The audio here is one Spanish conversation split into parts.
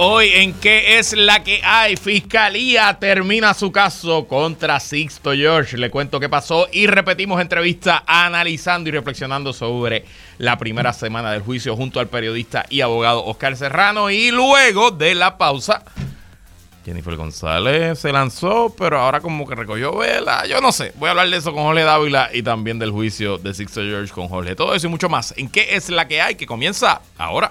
Hoy en qué es la que hay, Fiscalía termina su caso contra Sixto George. Le cuento qué pasó y repetimos entrevista analizando y reflexionando sobre la primera semana del juicio junto al periodista y abogado Oscar Serrano. Y luego de la pausa, Jennifer González se lanzó, pero ahora como que recogió vela. Yo no sé. Voy a hablar de eso con Jorge Dávila y también del juicio de Sixto George con Jorge. Todo eso y mucho más. ¿En qué es la que hay? Que comienza ahora.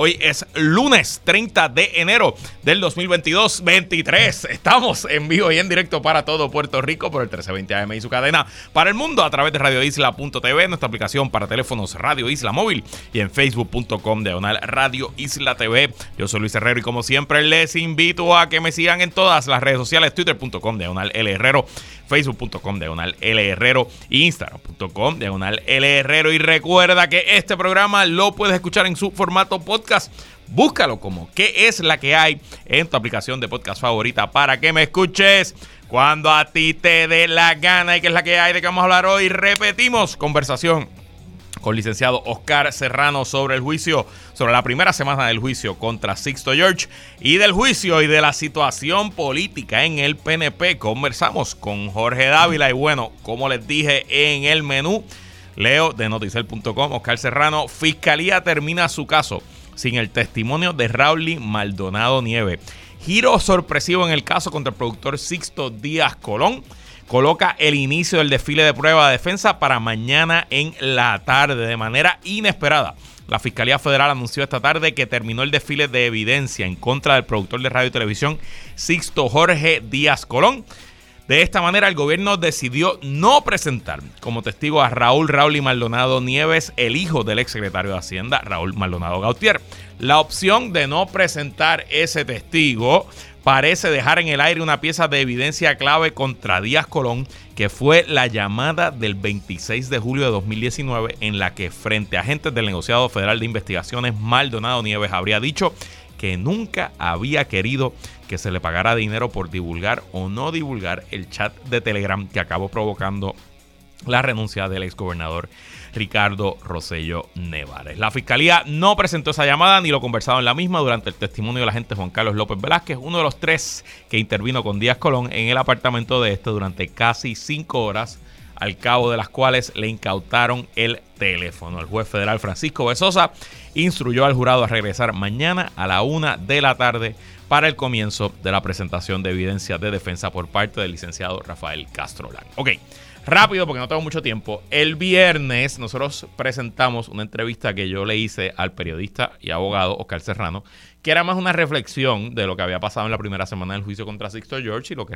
Hoy es lunes 30 de enero del 2022, 23. Estamos en vivo y en directo para todo Puerto Rico por el 1320 AM y su cadena para el mundo a través de radioisla.tv, nuestra aplicación para teléfonos Radio Isla Móvil y en facebook.com diagonal Radio Isla TV. Yo soy Luis Herrero y como siempre les invito a que me sigan en todas las redes sociales, twitter.com diagonal L Herrero, facebook.com diagonal L Herrero instagram.com diagonal L Herrero. Y recuerda que este programa lo puedes escuchar en su formato podcast Búscalo como qué es la que hay en tu aplicación de podcast favorita para que me escuches cuando a ti te dé la gana y qué es la que hay de que vamos a hablar hoy. Repetimos conversación con licenciado Oscar Serrano sobre el juicio, sobre la primera semana del juicio contra Sixto George y del juicio y de la situación política en el PNP. Conversamos con Jorge Dávila y bueno, como les dije en el menú, Leo de noticel.com, Oscar Serrano, Fiscalía termina su caso sin el testimonio de Raúl Maldonado Nieve. Giro sorpresivo en el caso contra el productor Sixto Díaz Colón. Coloca el inicio del desfile de prueba de defensa para mañana en la tarde de manera inesperada. La Fiscalía Federal anunció esta tarde que terminó el desfile de evidencia en contra del productor de radio y televisión Sixto Jorge Díaz Colón de esta manera, el gobierno decidió no presentar como testigo a Raúl Raúl y Maldonado Nieves, el hijo del exsecretario de Hacienda, Raúl Maldonado Gautier. La opción de no presentar ese testigo parece dejar en el aire una pieza de evidencia clave contra Díaz Colón, que fue la llamada del 26 de julio de 2019 en la que frente a agentes del negociado federal de investigaciones Maldonado Nieves habría dicho que nunca había querido que se le pagara dinero por divulgar o no divulgar el chat de Telegram que acabó provocando la renuncia del exgobernador Ricardo Rosello Nevares. La fiscalía no presentó esa llamada ni lo conversado en la misma durante el testimonio del agente Juan Carlos López Velázquez, uno de los tres que intervino con Díaz Colón en el apartamento de este durante casi cinco horas al cabo de las cuales le incautaron el teléfono. El juez federal Francisco Besosa instruyó al jurado a regresar mañana a la una de la tarde para el comienzo de la presentación de evidencia de defensa por parte del licenciado Rafael Castro Lang. Ok, rápido porque no tengo mucho tiempo. El viernes nosotros presentamos una entrevista que yo le hice al periodista y abogado Oscar Serrano, que era más una reflexión de lo que había pasado en la primera semana del juicio contra Sixto George y lo que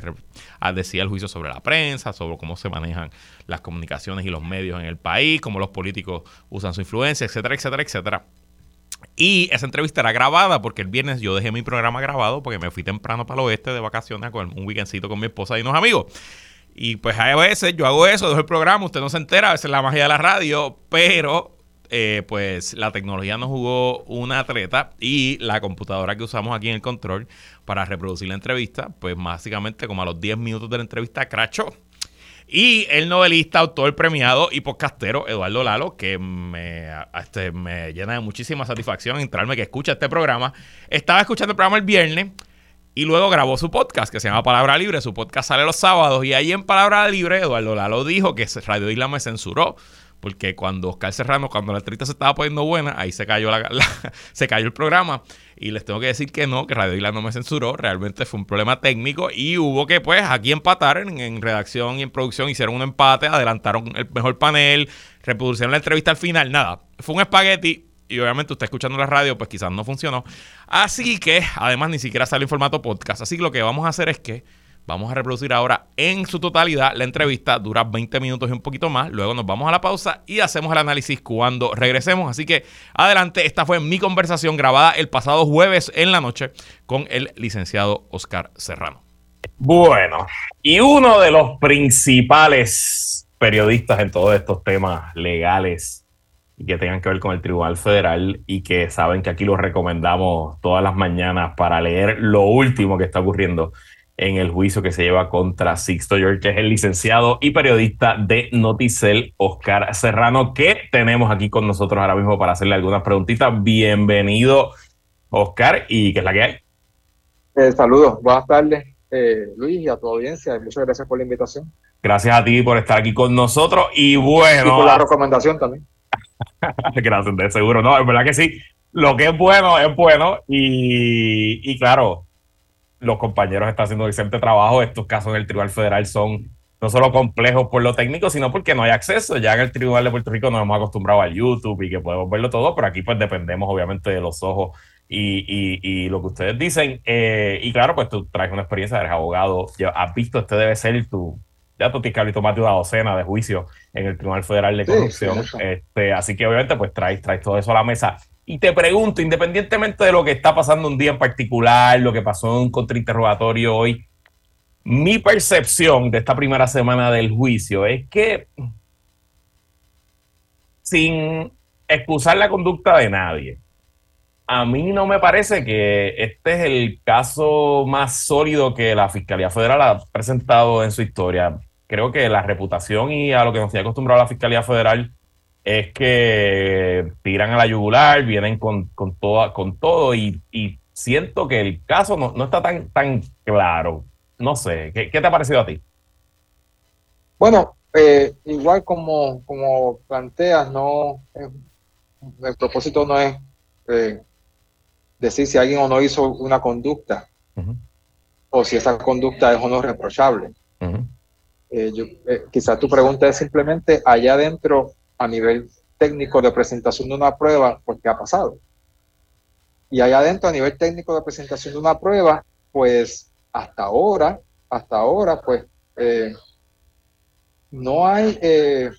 ah, decía el juicio sobre la prensa, sobre cómo se manejan las comunicaciones y los medios en el país, cómo los políticos usan su influencia, etcétera, etcétera, etcétera. Y esa entrevista era grabada porque el viernes yo dejé mi programa grabado porque me fui temprano para el oeste de vacaciones con un weekendcito con mi esposa y unos amigos. Y pues a veces yo hago eso, dejo el programa, usted no se entera, a veces la magia de la radio, pero eh, pues la tecnología nos jugó una treta y la computadora que usamos aquí en el control para reproducir la entrevista, pues básicamente como a los 10 minutos de la entrevista crachó. Y el novelista, autor premiado y podcastero Eduardo Lalo, que me, este, me llena de muchísima satisfacción entrarme que escucha este programa, estaba escuchando el programa el viernes y luego grabó su podcast que se llama Palabra Libre. Su podcast sale los sábados y ahí en Palabra Libre Eduardo Lalo dijo que Radio Isla me censuró porque cuando Oscar Serrano, cuando la entrevista se estaba poniendo buena, ahí se cayó, la, se cayó el programa. Y les tengo que decir que no, que Radio Isla no me censuró. Realmente fue un problema técnico y hubo que, pues, aquí empatar en, redacción y en producción. Hicieron un empate, adelantaron el mejor panel, reproducieron la entrevista al final. Nada, fue un espagueti. Y obviamente usted escuchando la radio, pues quizás no funcionó. Así que, además, ni siquiera salió en formato podcast. Así que lo que vamos a hacer es que Vamos a reproducir ahora en su totalidad la entrevista, dura 20 minutos y un poquito más, luego nos vamos a la pausa y hacemos el análisis cuando regresemos. Así que adelante, esta fue mi conversación grabada el pasado jueves en la noche con el licenciado Oscar Serrano. Bueno, y uno de los principales periodistas en todos estos temas legales y que tengan que ver con el Tribunal Federal y que saben que aquí los recomendamos todas las mañanas para leer lo último que está ocurriendo en el juicio que se lleva contra Sixto George, que es el licenciado y periodista de Noticel, Oscar Serrano, que tenemos aquí con nosotros ahora mismo para hacerle algunas preguntitas. Bienvenido, Oscar, y ¿qué es la que hay? Eh, saludos, buenas tardes, eh, Luis, y a tu audiencia. Muchas gracias por la invitación. Gracias a ti por estar aquí con nosotros. Y bueno. Y por la recomendación también. gracias, de seguro. No, es verdad que sí. Lo que es bueno es bueno. Y, y claro, los compañeros están haciendo un excelente trabajo. Estos casos en el Tribunal Federal son no solo complejos por lo técnico, sino porque no hay acceso. Ya en el Tribunal de Puerto Rico nos hemos acostumbrado al YouTube y que podemos verlo todo, pero aquí pues dependemos obviamente de los ojos y, y, lo que ustedes dicen. Eh, y claro, pues tú traes una experiencia, eres abogado, has visto, este debe ser tu, ya tú tienes que haber tomado una docena de juicios en el Tribunal Federal de Corrupción. este, así que obviamente pues traes, traes todo eso a la mesa. Y te pregunto, independientemente de lo que está pasando un día en particular, lo que pasó en un contrainterrogatorio hoy, mi percepción de esta primera semana del juicio es que sin excusar la conducta de nadie, a mí no me parece que este es el caso más sólido que la Fiscalía Federal ha presentado en su historia. Creo que la reputación y a lo que nos tiene acostumbrado la Fiscalía Federal es que tiran a la yugular, vienen con, con, con todo y, siento que el caso no, está tan, tan claro. No sé, ¿qué, te ha parecido a ti? Bueno, eh, igual como, como planteas, no el propósito no es eh, decir si alguien o no hizo una conducta o si esa conducta es o no reprochable. Eh, quizás tu pregunta es simplemente allá adentro a nivel técnico de presentación de una prueba, pues ¿qué ha pasado? Y allá adentro, a nivel técnico de presentación de una prueba, pues hasta ahora, hasta ahora, pues eh, no hay eh,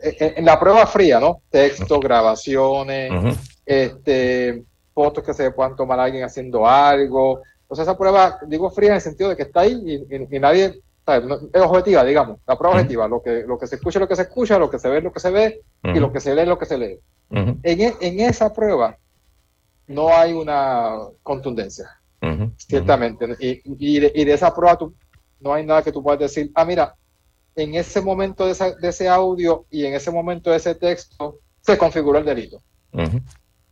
en la prueba fría, ¿no? Texto, grabaciones, este, fotos que se puedan tomar a alguien haciendo algo. O sea, esa prueba, digo fría en el sentido de que está ahí y nadie es objetiva, digamos, la prueba objetiva, lo que, lo que se escucha es lo que se escucha, lo que se ve es lo que se ve y lo que se lee es lo que se lee. en, e, en, esa prueba no hay una contundencia, ciertamente. Y, y, de, esa prueba tú, no hay nada que tú puedas decir, ah, mira, en ese momento de, esa, de ese audio y en ese momento de ese texto se configuró el delito.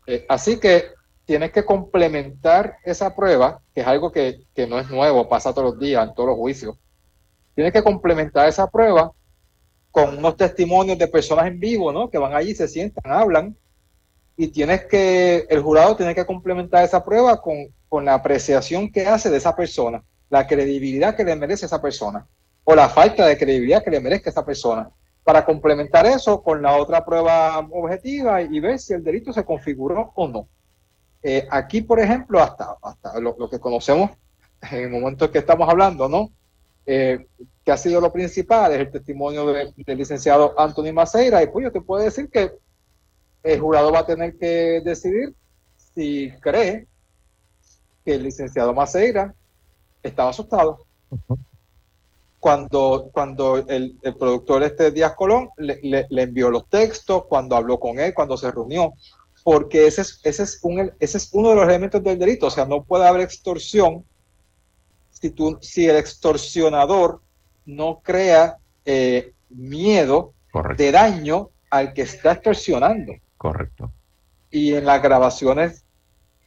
Eh, así que tienes que complementar esa prueba, que es algo que, no es nuevo, pasa todos los días en todos los juicios Tienes que complementar esa prueba con unos testimonios de personas en vivo, ¿no? Que van allí, se sientan, hablan, y tienes que, el jurado tiene que complementar esa prueba con, con la apreciación que hace de esa persona, la credibilidad que le merece esa persona, o la falta de credibilidad que le merezca esa persona, para complementar eso con la otra prueba objetiva y ver si el delito se configuró o no. Eh, aquí, por ejemplo, hasta, hasta lo, lo, que conocemos en el momento que estamos hablando, ¿no? Eh, que ha sido lo principal, es el testimonio del licenciado Anthony Maceira, y pues yo te puedo decir que el jurado va a tener que decidir si cree que el licenciado Maceira estaba asustado. Cuando, cuando el, productor este Díaz Colón le, envió los textos, cuando habló con él, cuando se reunió, porque ese es, ese, es un, ese es uno de los elementos del delito, o sea, no puede haber extorsión si, si el extorsionador no crea eh, miedo de daño al que está extorsionando. Correcto. Y en las grabaciones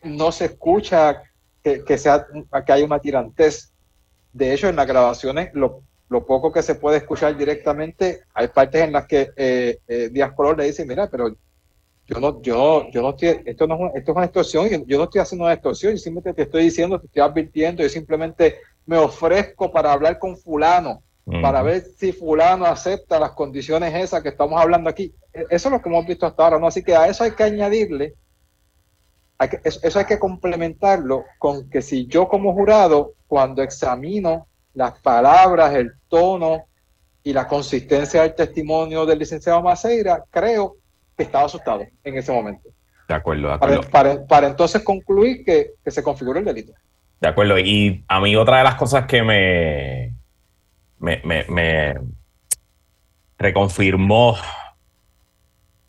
no se escucha que, sea, que hay una tirantez. De hecho, en las grabaciones, lo, poco que se puede escuchar directamente, hay partes en las que eh, eh, Díaz Color le dice, mira, pero yo no, yo, yo no estoy, esto no es, esto es una extorsión, yo, no estoy haciendo una extorsión, yo simplemente te estoy diciendo, te estoy advirtiendo, yo simplemente me ofrezco para hablar con fulano, para ver si fulano acepta las condiciones esas que estamos hablando aquí. E, eso es lo que hemos visto hasta ahora, ¿no? Así que a eso hay que añadirle, eso hay que complementarlo con que si yo como jurado cuando examino las palabras, el tono y la consistencia del testimonio del licenciado Maceira, creo que estaba asustado en ese momento. De acuerdo, de acuerdo. Para, para, entonces concluir que, que se configuró el delito. De acuerdo. Y a mí otra de las cosas que me, me, me, reconfirmó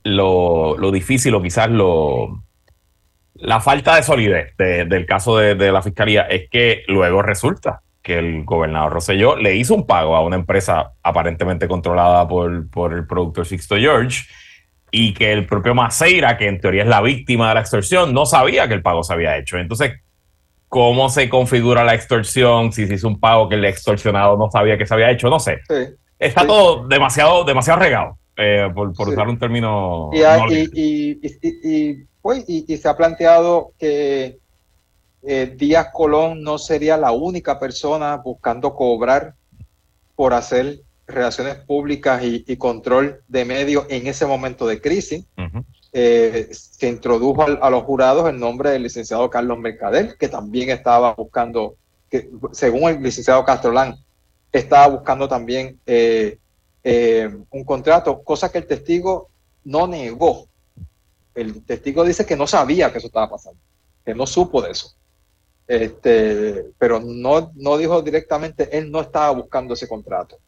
lo, lo, difícil o quizás lo la falta de solidez del caso de, de, la fiscalía es que luego resulta que el gobernador Rosselló le hizo un pago a una empresa aparentemente controlada por, por el productor Sixto George y que el propio Maceira, que en teoría es la víctima de la extorsión, no sabía que el pago se había hecho. Entonces, ¿cómo se configura la extorsión? Si se hizo un pago que el extorsionado no sabía que se había hecho, no sé. Está todo demasiado, demasiado regado, eh, por, usar un término. Y, pues, y, se ha planteado que eh, Díaz Colón no sería la única persona buscando cobrar por hacer relaciones públicas y, control de medios en ese momento de crisis. Eh, se introdujo a, los jurados el nombre del licenciado Carlos Mercader, que también estaba buscando, que según el licenciado Castrolán, estaba buscando también eh, un contrato, cosa que el testigo no negó. El testigo dice que no sabía que eso estaba pasando, que no supo de eso este, pero no, no dijo directamente, él no estaba buscando ese contrato.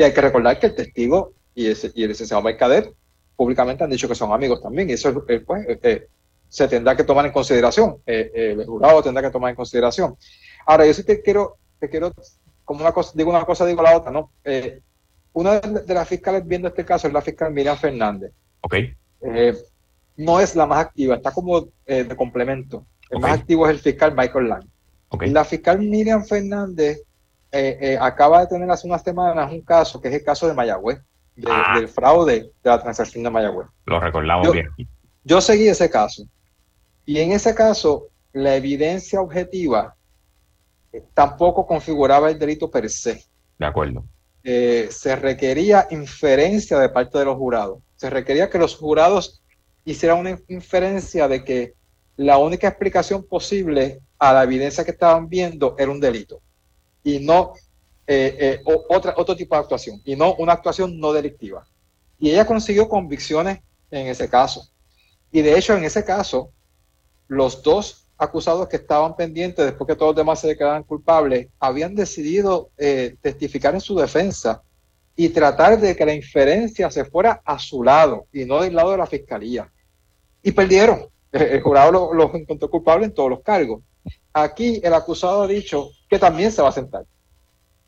Y hay que recordar que el testigo y, ese, y el licenciado Mercader públicamente han dicho que son amigos también, y eso eh, pues, eh, eh, se tendrá que tomar en consideración, el jurado tendrá que tomar en consideración. Ahora, yo sí te quiero, te quiero, como una cosa, digo una cosa, digo la otra, ¿no? una de, las fiscales viendo este caso es la fiscal Miriam Fernández. Ok. no es la más activa, está como de complemento. El más activo es el fiscal Michael Lang. Y la fiscal Miriam Fernández eh, eh, acaba de tener hace unas semanas un caso, que es el caso de Mayagüez, ah. del fraude de la transacción de Mayagüez. Lo recordamos bien. Yo seguí ese caso. Y en ese caso, la evidencia objetiva eh, tampoco configuraba el delito per se. De acuerdo. se requería inferencia de parte de los jurados. Se requería que los jurados hicieran una inferencia de que la única explicación posible a la evidencia que estaban viendo era un delito y no eh, eh, otra, otro tipo de actuación y no una actuación no delictiva. Y ella consiguió convicciones en ese caso. Y de hecho, en ese caso, los dos acusados que estaban pendientes después que todos los demás se declararan culpables, habían decidido eh, testificar en su defensa y tratar de que la inferencia se fuera a su lado y no del lado de la fiscalía. Y perdieron el jurado los encontró culpables en todos los cargos. Aquí el acusado ha dicho que también se va a sentar.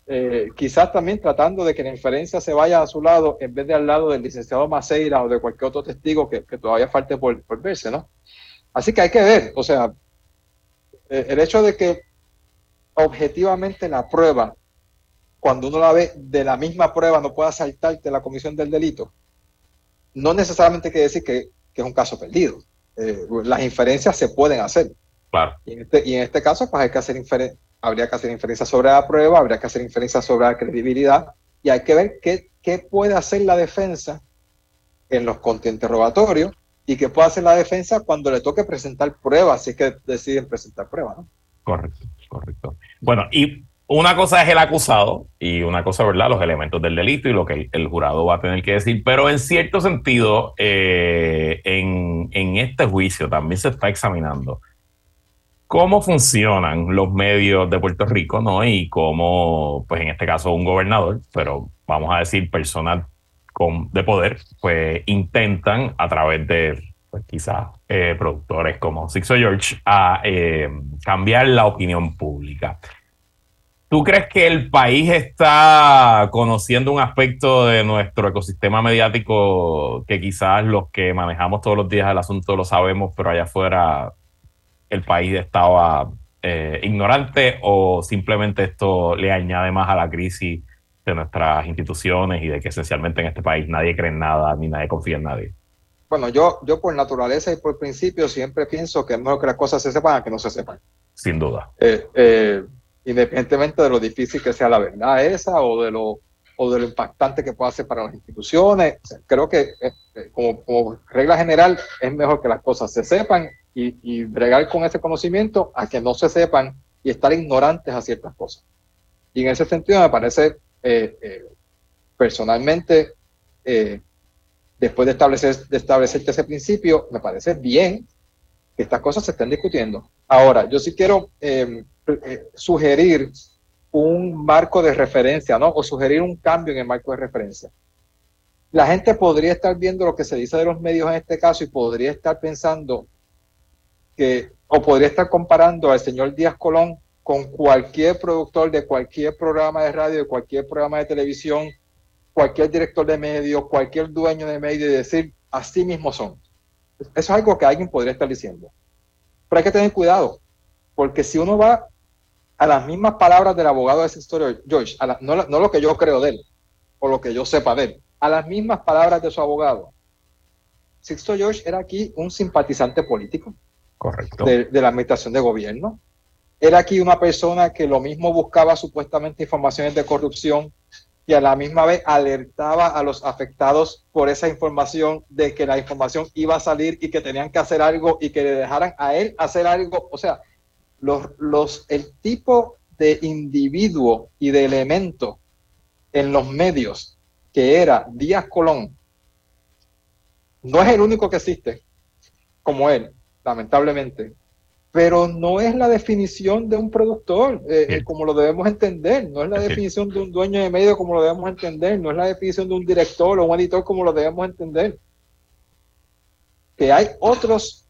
Eh, quizás también tratando de que la inferencia se vaya a su lado en vez de al lado del licenciado Maceira o de cualquier otro testigo que, todavía falte por, verse, ¿no? Así que hay que ver, o sea, eh, el hecho de que objetivamente la prueba, cuando uno la ve de la misma prueba, no pueda saltarte la comisión del delito, no necesariamente quiere decir que es un caso perdido. Eh, las inferencias se pueden hacer. Claro. Y en este, y en este caso, pues hay que hacer habría que hacer inferencias sobre la prueba, habría que hacer inferencias sobre la credibilidad y hay que ver qué, qué puede hacer la defensa en los contrainterrogatorios y qué puede hacer la defensa cuando le toque presentar pruebas, si es que deciden presentar pruebas, ¿no? Correcto, correcto. Bueno, y una cosa es el acusado y una cosa, ¿verdad? Los elementos del delito y lo que el, jurado va a tener que decir. Pero en cierto sentido, eh, en, en, este juicio también se está examinando cómo funcionan los medios de Puerto Rico, ¿no? Y cómo, pues en este caso, un gobernador, pero vamos a decir personal con, de poder, pues intentan a través de pues quizás eh, productores como Sixo George a eh, cambiar la opinión pública. ¿Tú crees que el país está conociendo un aspecto de nuestro ecosistema mediático que quizás los que manejamos todos los días el asunto lo sabemos, pero allá afuera el país estaba eh, ignorante o simplemente esto le añade más a la crisis de nuestras instituciones y de que esencialmente en este país nadie cree en nada ni nadie confía en nadie? Bueno, yo, yo por naturaleza y por principio siempre pienso que es mejor que las cosas se sepan a que no se sepan. Sin duda. Eh, eh, independientemente de lo difícil que sea la verdad esa o de lo, o de lo impactante que pueda ser para las instituciones. Creo que eh, eh, como, regla general es mejor que las cosas se sepan y, bregar con ese conocimiento a que no se sepan y estar ignorantes a ciertas cosas. Y en ese sentido me parece, eh, eh, personalmente, eh, después de establecer, de establecer ese principio, me parece bien que estas cosas se estén discutiendo. Ahora, yo sí quiero sugerir un marco de referencia, ¿no? O sugerir un cambio en el marco de referencia. La gente podría estar viendo lo que se dice de los medios en este caso y podría estar pensando que, o podría estar comparando al señor Díaz Colón con cualquier productor de cualquier programa de radio, de cualquier programa de televisión, cualquier director de medios, cualquier dueño de medios y decir, así mismo son. Eso es algo que alguien podría estar diciendo. Pero hay que tener cuidado, porque si uno va a las mismas palabras del abogado de esa historia, George, no, no lo que yo creo de él, o lo que yo sepa de él, a las mismas palabras de su abogado. Sixto George era aquí un simpatizante político. Correcto. De, de, la administración de gobierno. Era aquí una persona que lo mismo buscaba supuestamente informaciones de corrupción y a la misma vez alertaba a los afectados por esa información de que la información iba a salir y que tenían que hacer algo y que le dejaran a él hacer algo. O sea, los, los, el tipo de individuo y de elemento en los medios que era Díaz Colón, no es el único que existe como él, lamentablemente, pero no es la definición de un productor eh, eh, como lo debemos entender, no es la definición de un dueño de medio como lo debemos entender, no es la definición de un director o un editor como lo debemos entender. Que hay otros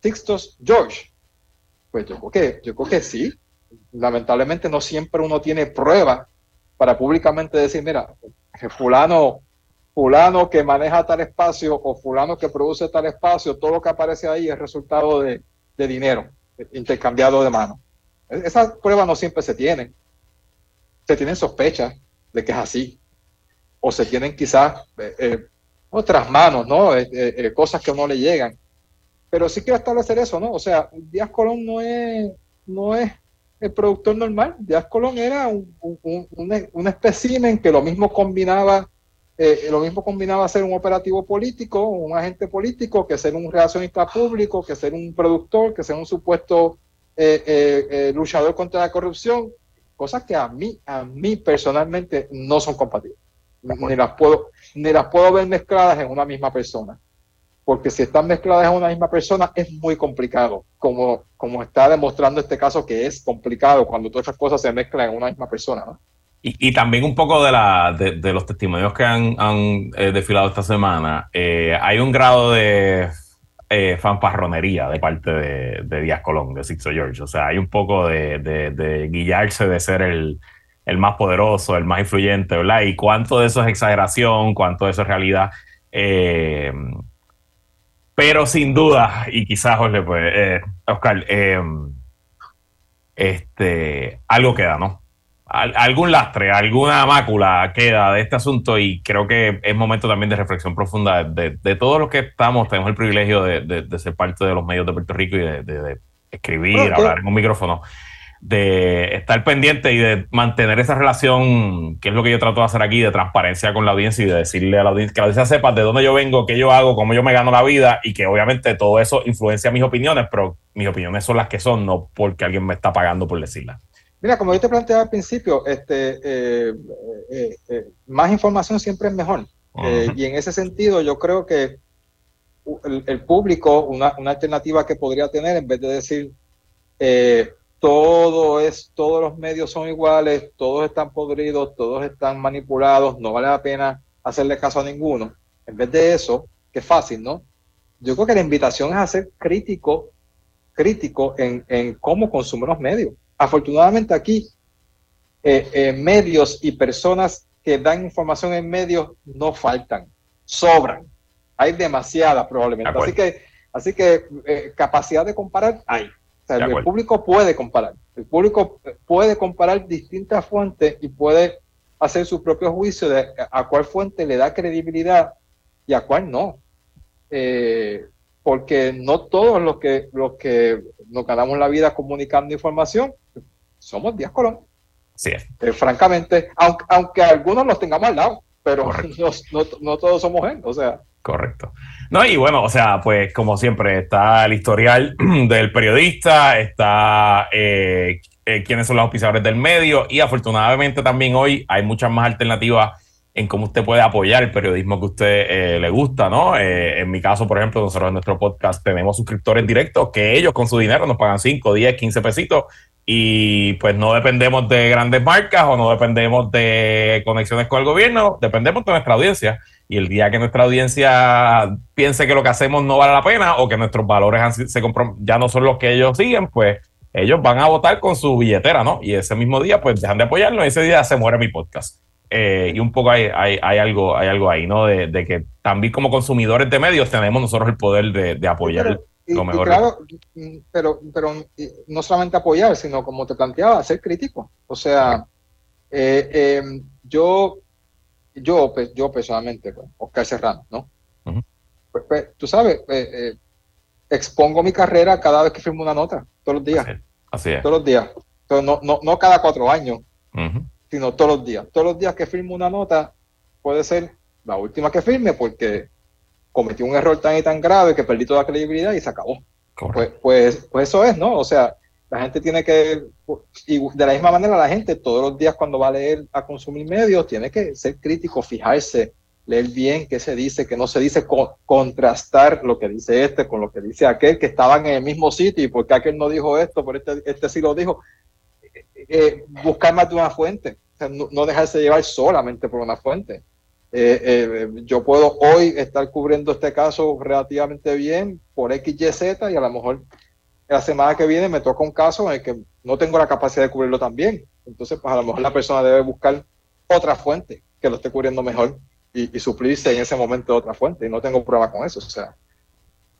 textos George, pues yo creo que, yo creo que sí. Lamentablemente no siempre uno tiene prueba para públicamente decir, mira, fulano, fulano que maneja tal espacio o fulano que produce tal espacio, todo lo que aparece ahí es resultado de, dinero intercambiado de mano. E-, Esas pruebas no siempre se tienen. Se tienen sospechas de que es así. O se tienen quizás eh, eh, otras manos, ¿no? Eh, cosas que no le llegan. Pero sí quiero establecer eso, ¿no? O sea, Díaz Colón no es, no es el productor normal. Díaz Colón era un, un, un, espécimen que lo mismo combinaba, eh, lo mismo combinaba ser un operativo político, un agente político, que ser un relacionista público, que ser un productor, que ser un supuesto eh, eh, luchador contra la corrupción, cosas que a mí, a mí personalmente no son compatibles. Ni las puedo, ni las puedo ver mezcladas en una misma persona porque si están mezcladas en una misma persona es muy complicado, como, como está demostrando este caso que es complicado cuando todas estas cosas se mezclan en una misma persona. ¿no? Y, también un poco de, la, de, los testimonios que han, han eh, desfilado esta semana, eh, hay un grado de eh, fanfarronería de parte de, de, Díaz Colón, de Sixto George. O sea, hay un poco de, de guillarse de ser el, el, más poderoso, el más influyente, ¿verdad? Y cuánto de eso es exageración, cuánto de eso es realidad. Eh, pero sin duda, y quizás, Jorge, pues, eh, Oscar, este, algo queda, ¿no? Algún lastre, alguna mácula queda de este asunto y creo que es momento también de reflexión profunda de, de todos los que estamos, tenemos el privilegio de, ser parte de los medios de Puerto Rico y de, escribir, hablar en un micrófono de estar pendiente y de mantener esa relación, que es lo que yo trato de hacer aquí, de transparencia con la audiencia y de decirle a la audiencia, que la audiencia sepa de dónde yo vengo, qué yo hago, cómo yo me gano la vida y que obviamente todo eso influencia mis opiniones, pero mis opiniones son las que son, no porque alguien me está pagando por decirlas. Mira, como yo te planteaba al principio, este, eh, eh, eh, más información siempre es mejor. y en ese sentido, yo creo que el, público, una, una, alternativa que podría tener, en vez de decir, todo es, todos los medios son iguales, todos están podridos, todos están manipulados, no vale la pena hacerle caso a ninguno. En vez de eso, que es fácil, ¿no? Yo creo que la invitación es a ser crítico, crítico en, en cómo consumen los medios. Afortunadamente aquí, eh, eh, medios y personas que dan información en medios no faltan, sobran. Hay demasiada probablemente. así que, así que eh, capacidad de comparar hay el público puede comparar. El público puede comparar distintas fuentes y puede hacer su propio juicio de a cuál fuente le da credibilidad y a cuál no. Eh, porque no todos los que, los que nos ganamos la vida comunicando información somos Díaz Colón. Sí. Eh, francamente, aunque, aunque algunos los tengamos al lado, pero no, no, todos somos él. O sea, Correcto. No, y bueno, o sea, pues como siempre, está el historial del periodista, está eh, eh, quiénes son los auspiciadores del medio y afortunadamente también hoy hay muchas más alternativas en cómo usted puede apoyar el periodismo que usted eh, le gusta, ¿no? Eh, en mi caso, por ejemplo, nosotros en nuestro podcast tenemos suscriptores directos que ellos con su dinero nos pagan 5, 10, 15 pesitos y pues no dependemos de grandes marcas o no dependemos de conexiones con el gobierno, dependemos de nuestra audiencia. Y el día que nuestra audiencia piense que lo que hacemos no vale la pena o que nuestros valores se ya no son los que ellos siguen, pues ellos van a votar con su billetera, ¿no? Y ese mismo día, pues dejan de apoyarlo y ese día se muere mi podcast. Eh, y un poco hay, hay, hay, algo, hay algo ahí, ¿no? De, que también como consumidores de medios tenemos nosotros el poder de, de apoyar lo mejor. claro, pero, pero no solamente apoyar, sino como te planteaba, ser crítico. O sea, eh, em, yo yo, yo personalmente, pues, Oscar Serrano, ¿no? Pues, pues, tú sabes, eh, eh, expongo mi carrera cada vez que firmo una nota, todos los días. Así es. Todos los días. no, no, no cada cuatro años, sino todos los días. Todos los días que firmo una nota puede ser la última que firme porque cometí un error tan y tan grave que perdí toda la credibilidad y se acabó. Pues, pues, pues eso es, ¿no? O sea, la gente tiene que, y de la misma manera la gente todos los días cuando va a leer, a consumir medios, tiene que ser crítico, fijarse, leer bien qué se dice, qué no se dice, contrastar lo que dice este con lo que dice aquel, que estaban en el mismo sitio y porque aquel no dijo esto, por este, este sí lo dijo. Eh, eh, buscar más de una fuente, no, dejarse llevar solamente por una fuente. Eh, yo puedo hoy estar cubriendo este caso relativamente bien por X, Y, a lo mejor la semana que viene me toca un caso en el que no tengo la capacidad de cubrirlo también. Entonces, pues a lo mejor la persona debe buscar otra fuente que lo esté cubriendo mejor y, suplirse en ese momento de otra fuente. Y no tengo prueba con eso. O sea.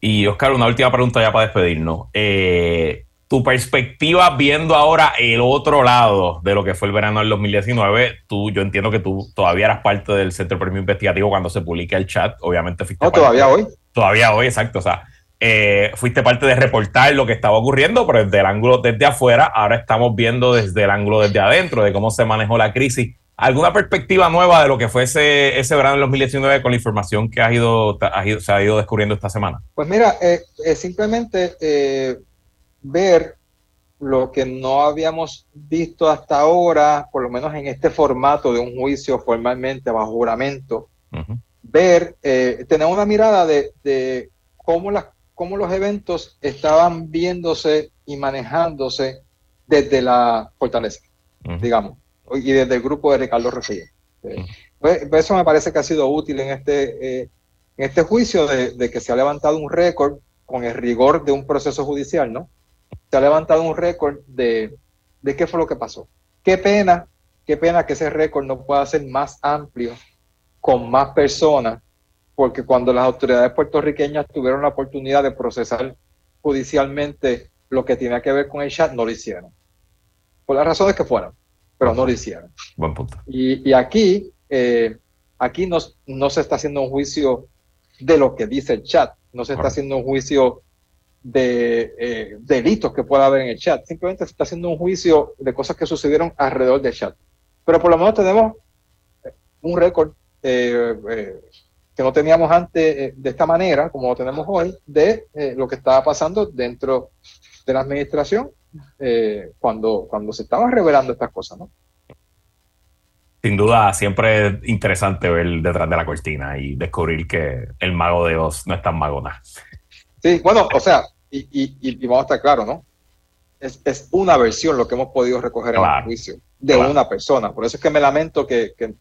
Y Oscar, una última pregunta ya para despedirnos. Eh, tu perspectiva viendo ahora el otro lado de lo que fue el verano del 2019, tú, yo entiendo que tú todavía eras parte del Centro Premio Investigativo cuando se publica el chat, obviamente fuiste No, todavía hoy. Todavía hoy, exacto, o sea, eh, fuiste parte de reportar lo que estaba ocurriendo, pero desde el ángulo desde afuera, ahora estamos viendo desde el ángulo desde adentro, de cómo se manejó la crisis. ¿Alguna perspectiva nueva de lo que fue ese, ese verano del 2019 con la información que has ido, se ha ido descubriendo esta semana? Pues mira, eh, eh, simplemente ver lo que no habíamos visto hasta ahora, por lo menos en este formato de un juicio formalmente bajo juramento, ver, tener una mirada de, de cómo las cómo los eventos estaban viéndose y manejándose desde la fortaleza, digamos, y desde el grupo de Ricardo Refilla. Pues, pues, eso me parece que ha sido útil en este, eh, en este juicio de, que se ha levantado un récord con el rigor de un proceso judicial, ¿no? Se ha levantado un récord de, de qué fue lo que pasó. Qué pena, qué pena que ese récord no pueda ser más amplio, con más personas, porque cuando las autoridades puertorriqueñas tuvieron la oportunidad de procesar judicialmente lo que tenía que ver con el chat, no lo hicieron. Por las razones que fueran, pero no lo hicieron. Buen punto. Y, aquí, eh, aquí no, no, se está haciendo un juicio de lo que dice el chat, no se está haciendo un juicio de eh, delitos que pueda haber en el chat, simplemente se está haciendo un juicio de cosas que sucedieron alrededor del chat. Pero por lo menos tenemos un récord eh, que no teníamos antes eh, de esta manera, como lo tenemos hoy, de eh, lo que estaba pasando dentro de la administración eh, cuando, cuando se estaban revelando estas cosas, ¿no? Sin duda, siempre es interesante ver detrás de la cortina y descubrir que el mago de Oz no es tan mago nada. Sí, bueno, o sea, y, y, vamos a estar claros, ¿no? Es, es, una versión lo que hemos podido recoger en el juicio de una persona. Por eso es que me lamento que, que,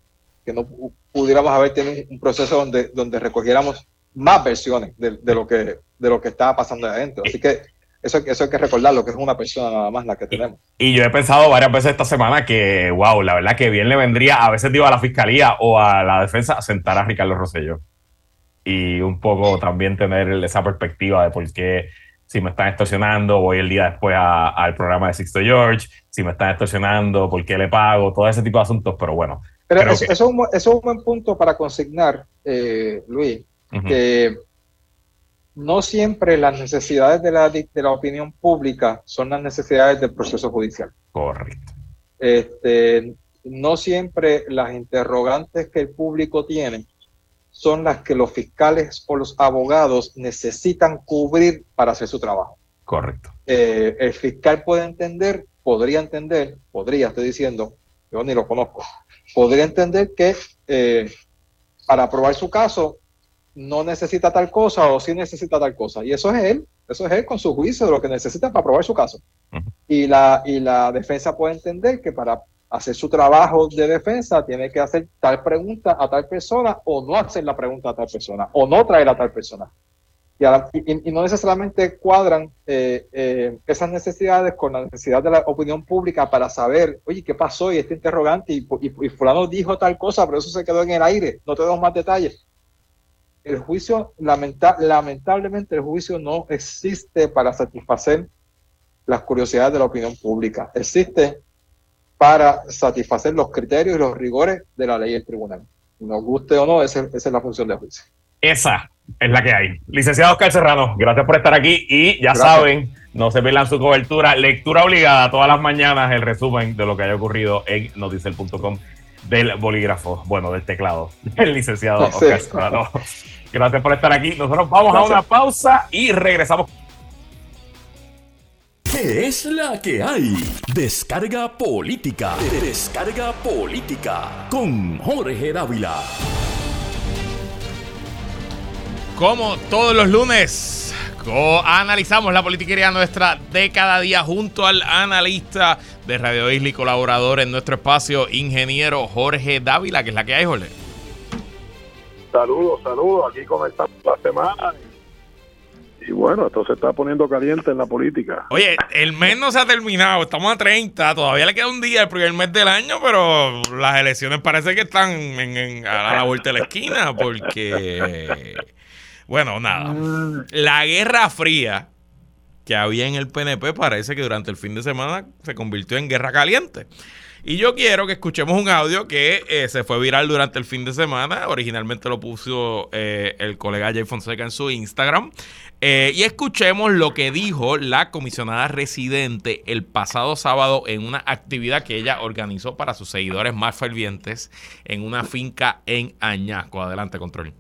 que no pudiéramos haber tenido un proceso donde, donde recogiéramos más versiones de, lo que, de lo que estaba pasando ahí adentro. Así que eso, eso hay que recordarlo, que es una persona nada más la que tenemos. Y, yo he pensado varias veces esta semana que, wow, la verdad que bien le vendría a veces digo a la fiscalía o a la defensa a sentar a Ricardo Rosselló. Y un poco también tener esa perspectiva de por qué si me están extorsionando, voy el día después al programa de Sixto George, si me están extorsionando, por qué le pago, todo ese tipo de asuntos, pero bueno, pero eso, es un, buen punto para consignar, eh, Luis, que no siempre las necesidades de la, de la opinión pública son las necesidades del proceso judicial. Correcto. Este, no siempre las interrogantes que el público tiene son las que los fiscales o los abogados necesitan cubrir para hacer su trabajo. Correcto. Eh, el fiscal puede entender podría entender, podría, estoy diciendo, yo ni lo conozco, podría entender que eh, para probar su caso no necesita tal cosa o sí necesita tal cosa. Y eso es él, eso es él con su juicio de lo que necesita para probar su caso. y, la, y la defensa puede entender que para hacer su trabajo de defensa tiene que hacer tal pregunta a tal persona o no hacer la pregunta a tal persona o no traer a tal persona. Y, no necesariamente cuadran eh, eh, esas necesidades con la necesidad de la opinión pública para saber, oye, ¿qué pasó? Y este interrogante, y, fulano dijo tal cosa, pero eso se quedó en el aire, no te doy más detalles. El juicio, lamenta, lamentablemente, el juicio no existe para satisfacer las curiosidades de la opinión pública. Existe para satisfacer los criterios y los rigores de la ley del tribunal. Nos guste o no, esa, esa es la función del juicio. Esa es la que hay. Licenciado Oscar Serrano, gracias por estar aquí y ya saben, no se pierdan su cobertura, lectura obligada todas las mañanas, el resumen de lo que haya ocurrido en noticel.com del bolígrafo, bueno, del teclado, el licenciado Oscar Serrano. Gracias por estar aquí. Nosotros vamos a una pausa y regresamos. ¿Qué es la que hay? Descarga política. Descarga política con Jorge Dávila. Como todos los lunes, analizamos la politiquería nuestra de cada día junto al analista de Radio Isla y colaborador en nuestro espacio, ingeniero Jorge Dávila, que es la que hay, Jorge. Saludos, saludos. Aquí comenzamos la semana. Y bueno, esto se está poniendo caliente en la política. Oye, el mes no se ha terminado, estamos a 30, todavía le queda un día el primer mes del año, pero las elecciones parece que están a la vuelta de la esquina, porque bueno, nada. La Guerra Fría que había en el PNP parece que durante el fin de semana se convirtió en guerra caliente. Y yo quiero que escuchemos un audio que eh, se fue viral durante el fin de semana. Originalmente lo puso eh, el colega Jay Fonseca en su Instagram. Eh, y escuchemos lo que dijo la comisionada residente el pasado sábado en una actividad que ella organizó para sus seguidores más fervientes en una finca en Añasco. Adelante, control.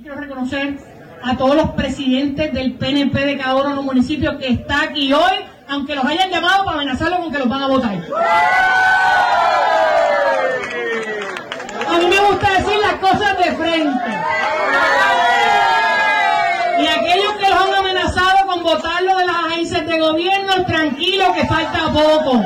Quiero reconocer a todos los presidentes del PNP de cada uno de los municipios que está aquí hoy, aunque los hayan llamado para amenazarlos con que los van a votar. A mí me gusta decir las cosas de frente. Y aquellos que los han amenazado con votarlo de las agencias de gobierno, tranquilo que falta poco.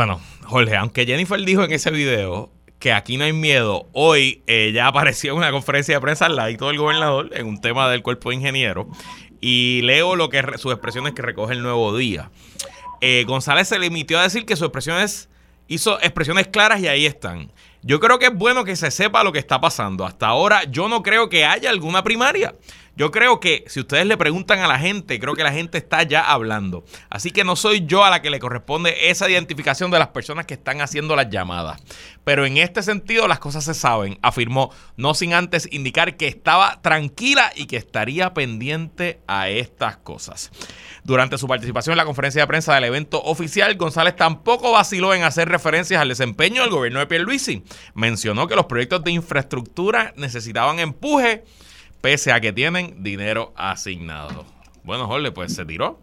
Bueno, Jorge, aunque Jennifer dijo en ese video que aquí no hay miedo, hoy ella apareció en una conferencia de prensa al lado del gobernador en un tema del cuerpo de ingenieros y leo lo que sus expresiones que recoge el nuevo día. Eh, González se limitó a decir que sus expresiones hizo expresiones claras y ahí están. Yo creo que es bueno que se sepa lo que está pasando. Hasta ahora yo no creo que haya alguna primaria. Yo creo que si ustedes le preguntan a la gente, creo que la gente está ya hablando. Así que no soy yo a la que le corresponde esa identificación de las personas que están haciendo las llamadas. Pero en este sentido las cosas se saben, afirmó, no sin antes indicar que estaba tranquila y que estaría pendiente a estas cosas. Durante su participación en la conferencia de prensa del evento oficial, González tampoco vaciló en hacer referencias al desempeño del gobierno de Pierluisi. Mencionó que los proyectos de infraestructura necesitaban empuje pese a que tienen dinero asignado. Bueno, Jorge, pues se tiró.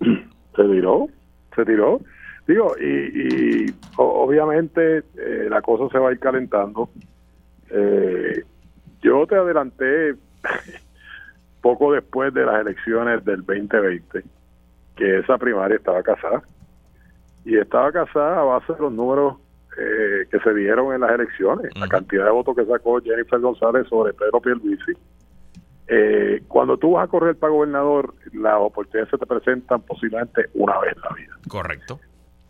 Se tiró, se tiró. Digo, y, obviamente eh, la cosa se va a ir calentando. Eh, yo te adelanté poco después de las elecciones del 2020 que esa primaria estaba casada. Y estaba casada a base de los números eh, que se dieron en las elecciones, la cantidad de votos que sacó Jennifer González sobre Pedro Pierluisi. Eh, cuando tú vas a correr para gobernador, las oportunidades se te presentan posiblemente una vez en la vida. Correcto.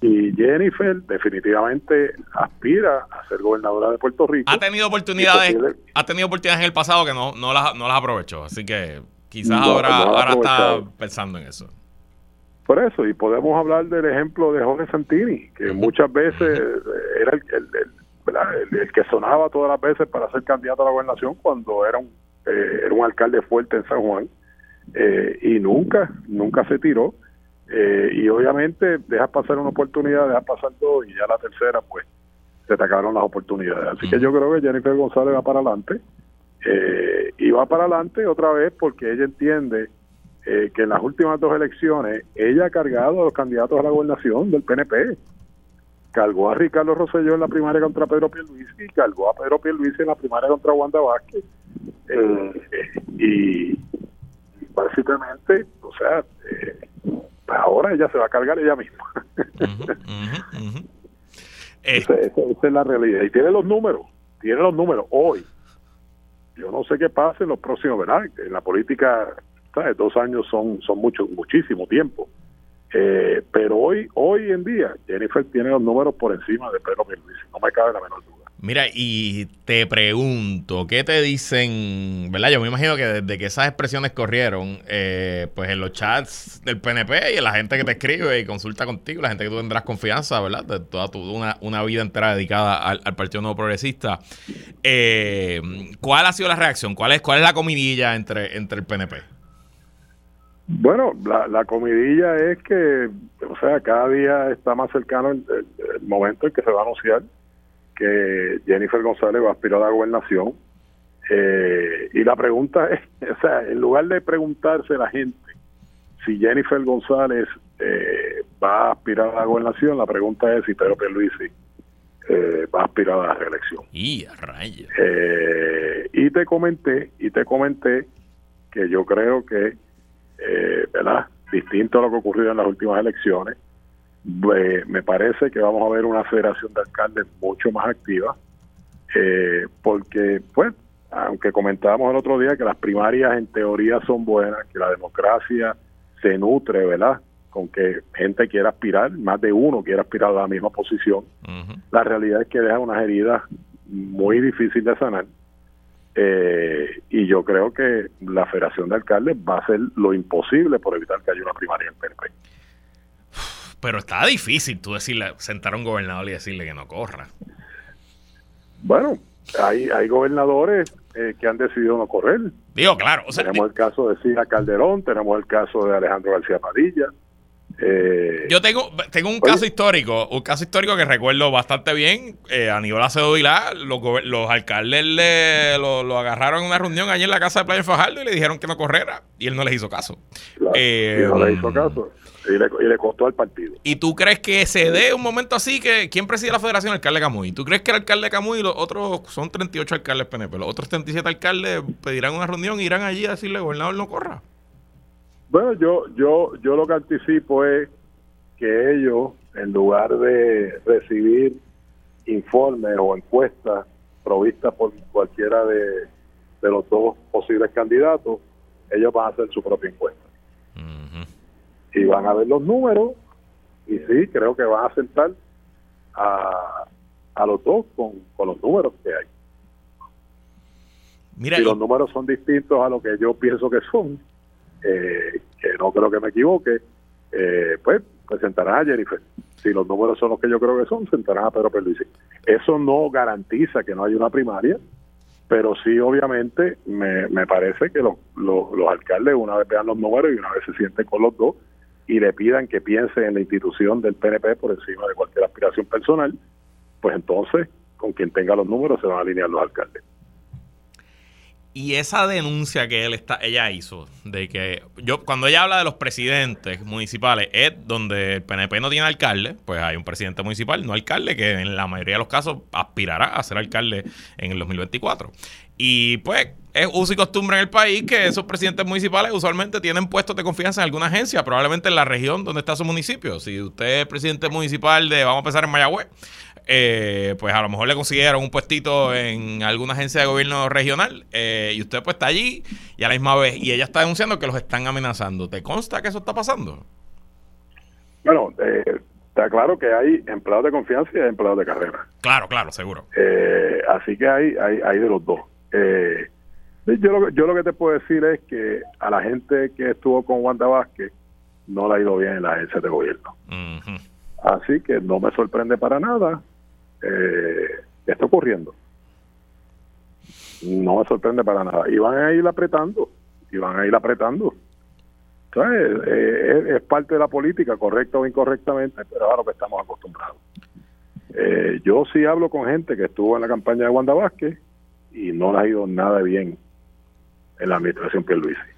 Y Jennifer definitivamente aspira a ser gobernadora de Puerto Rico. Ha tenido oportunidades, ha tenido oportunidades en el pasado que no, no, las, no las aprovechó, así que quizás ahora, ahora está pensando en eso. Por eso, y podemos hablar del ejemplo de Jorge Santini, que muchas veces era el, el, el, que sonaba todas las veces para ser candidato a la gobernación cuando era un, eh, era un alcalde fuerte en San Juan, eh, y nunca, nunca se tiró. Eh, y obviamente dejas pasar una oportunidad, dejas pasar dos, y ya la tercera, pues se te acabaron las oportunidades. Así que yo creo que Jennifer González va para adelante, y va para adelante otra vez porque ella entiende eh, que en las últimas dos elecciones ella ha cargado a los candidatos a la gobernación del PNP. Cargó a Ricardo Rosselló en la primaria contra Pedro Pierluisi y cargó a Pedro Pierluisi en la primaria contra Wanda Vázquez. Eh, y básicamente, o sea, eh, pues ahora ella se va a cargar ella misma. esa, es la realidad. Y tiene los números, tiene los números hoy. Yo no sé qué pasa en los próximos, ¿verdad? En la política Dos años son, son mucho, muchísimo tiempo. Eh, pero hoy, hoy en día, Jennifer tiene los números por encima de Pedro Pierluisi, no me cabe la menor duda. Mira, y te pregunto, ¿qué te dicen? ¿Verdad? Yo me imagino que desde que esas expresiones corrieron, eh, pues en los chats del PNP y en la gente que te escribe y consulta contigo, la gente que tú tendrás confianza, ¿verdad? De toda tu, una, una vida entera dedicada al, Partido Nuevo Progresista. Eh, ¿Cuál ha sido la reacción? ¿Cuál es, cuál es la comidilla entre, entre el PNP? Bueno, la, la comidilla es que, o sea, cada día está más cercano el, momento en que se va a anunciar que Jennifer González va a aspirar a la gobernación. Eh, y la pregunta es, o sea, en lugar de preguntarse la gente si Jennifer González eh, va a aspirar a la gobernación, la pregunta es si Pedro Pierluisi eh, va a aspirar a la reelección. Y a eh, y te comenté, y te comenté que yo creo que eh, ¿verdad? Distinto a lo que ocurrió en las últimas elecciones. Me parece que vamos a ver una federación de alcaldes mucho más activa, eh, porque, pues, aunque comentábamos el otro día que las primarias en teoría son buenas, que la democracia se nutre, ¿verdad? Con que gente quiera aspirar, más de uno quiera aspirar a la misma posición. La realidad es que deja unas heridas muy difíciles de sanar eh, y yo creo que la Federación de Alcaldes va a hacer lo imposible por evitar que haya una primaria en PNP. Pero está difícil tú decirle, sentar a un gobernador y decirle que no corra. Bueno, hay, hay gobernadores eh, que han decidido no correr. Digo, claro. tenemos el caso de Sila Calderón, tenemos el caso de Alejandro García Padilla. Eh, Yo tengo, tengo un caso histórico, un caso histórico que recuerdo bastante bien. Eh, Aníbal Acedo Vilá, los, los alcaldes le, lo, agarraron en una reunión allí en la casa de Playa Fajardo y le dijeron que no corriera. Y él no les hizo caso. Eh, no le hizo caso. Y le, costó al partido. ¿Y tú crees que se dé un momento así que quién preside la federación? El alcalde Camuy. ¿Tú crees que el alcalde Camuy y los otros, son 38 alcaldes PNP, los otros 37 alcaldes pedirán una reunión e irán allí a decirle, gobernador, no corra? Bueno, yo, yo, yo lo que anticipo es que ellos, en lugar de recibir informes o encuestas provistas por cualquiera de, los dos posibles candidatos, ellos van a hacer su propia encuesta. Y van a ver los números, y sí, creo que van a sentar a, a los dos con, con los números que hay. Mira, si los números son distintos a lo que yo pienso que son, eh, que no creo que me equivoque, eh, pues presentarán a Jennifer. Si los números son los que yo creo que son, sentarán a Pedro Pierluisi. Eso no garantiza que no haya una primaria, pero sí obviamente me, me parece que los, los, alcaldes una vez vean los números y una vez se sienten con los dos y le pidan que piense en la institución del PNP por encima de cualquier aspiración personal, pues entonces con quien tenga los números se van a alinear los alcaldes. Y esa denuncia que él está, ella hizo, de que yo cuando ella habla de los presidentes municipales, es donde el PNP no tiene alcalde, pues hay un presidente municipal, no alcalde, que en la mayoría de los casos aspirará a ser alcalde en el 2024. Y pues es uso y costumbre en el país que esos presidentes municipales usualmente tienen puestos de confianza en alguna agencia, probablemente en la región donde está su municipio. Si usted es presidente municipal de, vamos a empezar en Mayagüez, eh, pues a lo mejor le consiguieron un puestito en alguna agencia de gobierno regional eh, y usted pues está allí y a la misma vez, y ella está denunciando que los están amenazando. ¿Te consta que eso está pasando? Bueno, eh, está claro que hay empleados de confianza y hay empleados de carrera. Claro, claro, seguro. así que hay, hay, hay de los dos. yo, lo, yo lo que te puedo decir es que a la gente que estuvo con Wanda Vázquez, no le ha ido bien en la agencia de gobierno. Así que no me sorprende para nada eh, que esté ocurriendo. No me sorprende para nada. Y van a ir apretando, y van a ir apretando. Entonces, eh, es, parte de la política, correcta o incorrectamente, pero a lo que estamos acostumbrados. Eh, yo sí hablo con gente que estuvo en la campaña de Wanda Vázquez y no le ha ido nada bien en la administración Pierluisi.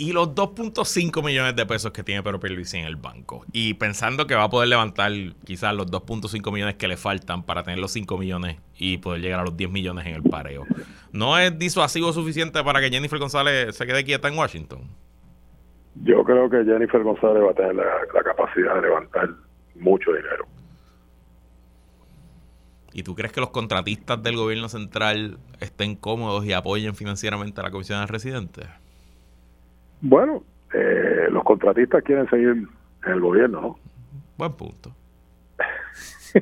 Y los 2.5 millones de pesos que tiene Pedro Pierluisi en el banco. Y pensando que va a poder levantar quizás los 2.5 millones que le faltan para tener los 5 millones y poder llegar a los 10 millones en el pareo. ¿No es disuasivo suficiente para que Jennifer González se quede quieta en Washington? Yo creo que Jennifer González va a tener la, la capacidad de levantar mucho dinero. ¿Y tú crees que los contratistas del gobierno central estén cómodos y apoyen financieramente a la comisión de residentes? Bueno, eh, los contratistas quieren seguir en el gobierno, ¿no? Buen punto.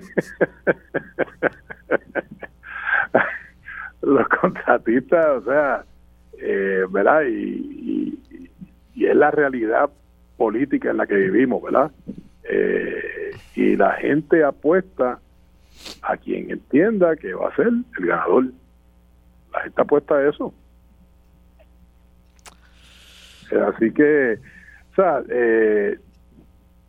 los contratistas, o sea, eh, ¿verdad? Y, y- y es la realidad política en la que vivimos, ¿verdad? Eh, y la gente apuesta a quien entienda que va a ser el ganador. La gente apuesta a eso. Eh, Así que, o sea, eh,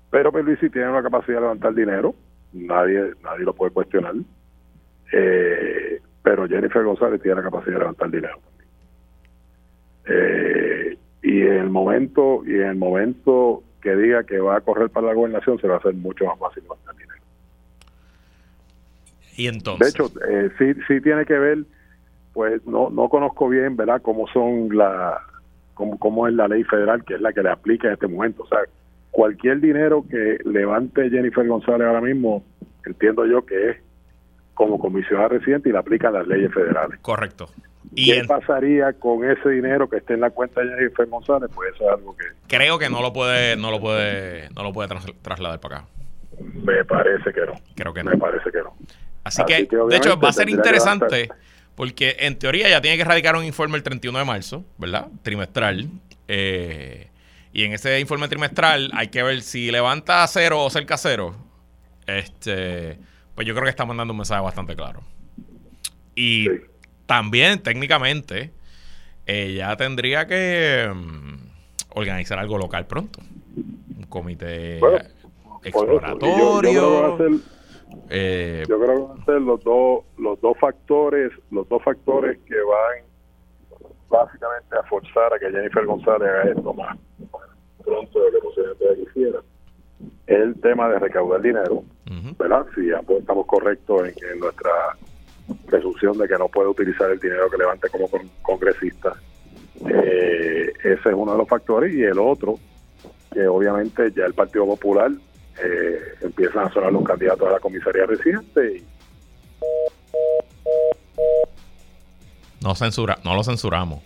pero Pierluisi tiene una capacidad de levantar dinero, nadie nadie lo puede cuestionar. Eh, pero Jennifer González tiene la capacidad de levantar dinero también. Eh, y en el momento y en el momento que diga que va a correr para la gobernación se va a hacer mucho más fácil levantar dinero. Y De entonces. hecho, eh, sí, sí tiene que ver, pues no, no conozco bien, ¿verdad?, cómo son la, cómo, cómo es la ley federal, que es la que le aplica en este momento. O sea, cualquier dinero que levante Jennifer González ahora mismo, entiendo yo que es como comisionada residente y le aplican las leyes federales. correcto. Y ¿Qué en- pasaría con ese dinero que esté en la cuenta de Jennifer González? Pues eso es algo que creo que no lo puede, no lo puede, no lo puede tras- trasladar para acá. me parece que no. Creo que Me no. parece que no. Así, Así que, que, de hecho, va a ser que interesante. Porque en teoría ya tiene que radicar un informe el 31 de marzo, ¿verdad? Trimestral. Eh, y en ese informe trimestral hay que ver si levanta a cero o cerca a cero. Este, pues yo creo que está mandando un mensaje bastante claro. Y Sí. también, técnicamente, ella tendría que mm, organizar algo local pronto. Un comité Bueno, y yo- yo, eh, yo creo que van a ser los dos los dos factores los dos factores que van básicamente a forzar a que Jennifer González haga esto más pronto de lo que posiblemente quisiera. Es el tema de recaudar dinero verdad si ambos estamos correctos en, nuestra presunción de que no puede utilizar el dinero que levante como con- congresista eh, ese es uno de los factores. Y el otro que obviamente ya el Partido Popular eh, empiezan a sonar los candidatos a la comisaría residente No censura, no lo censuramos.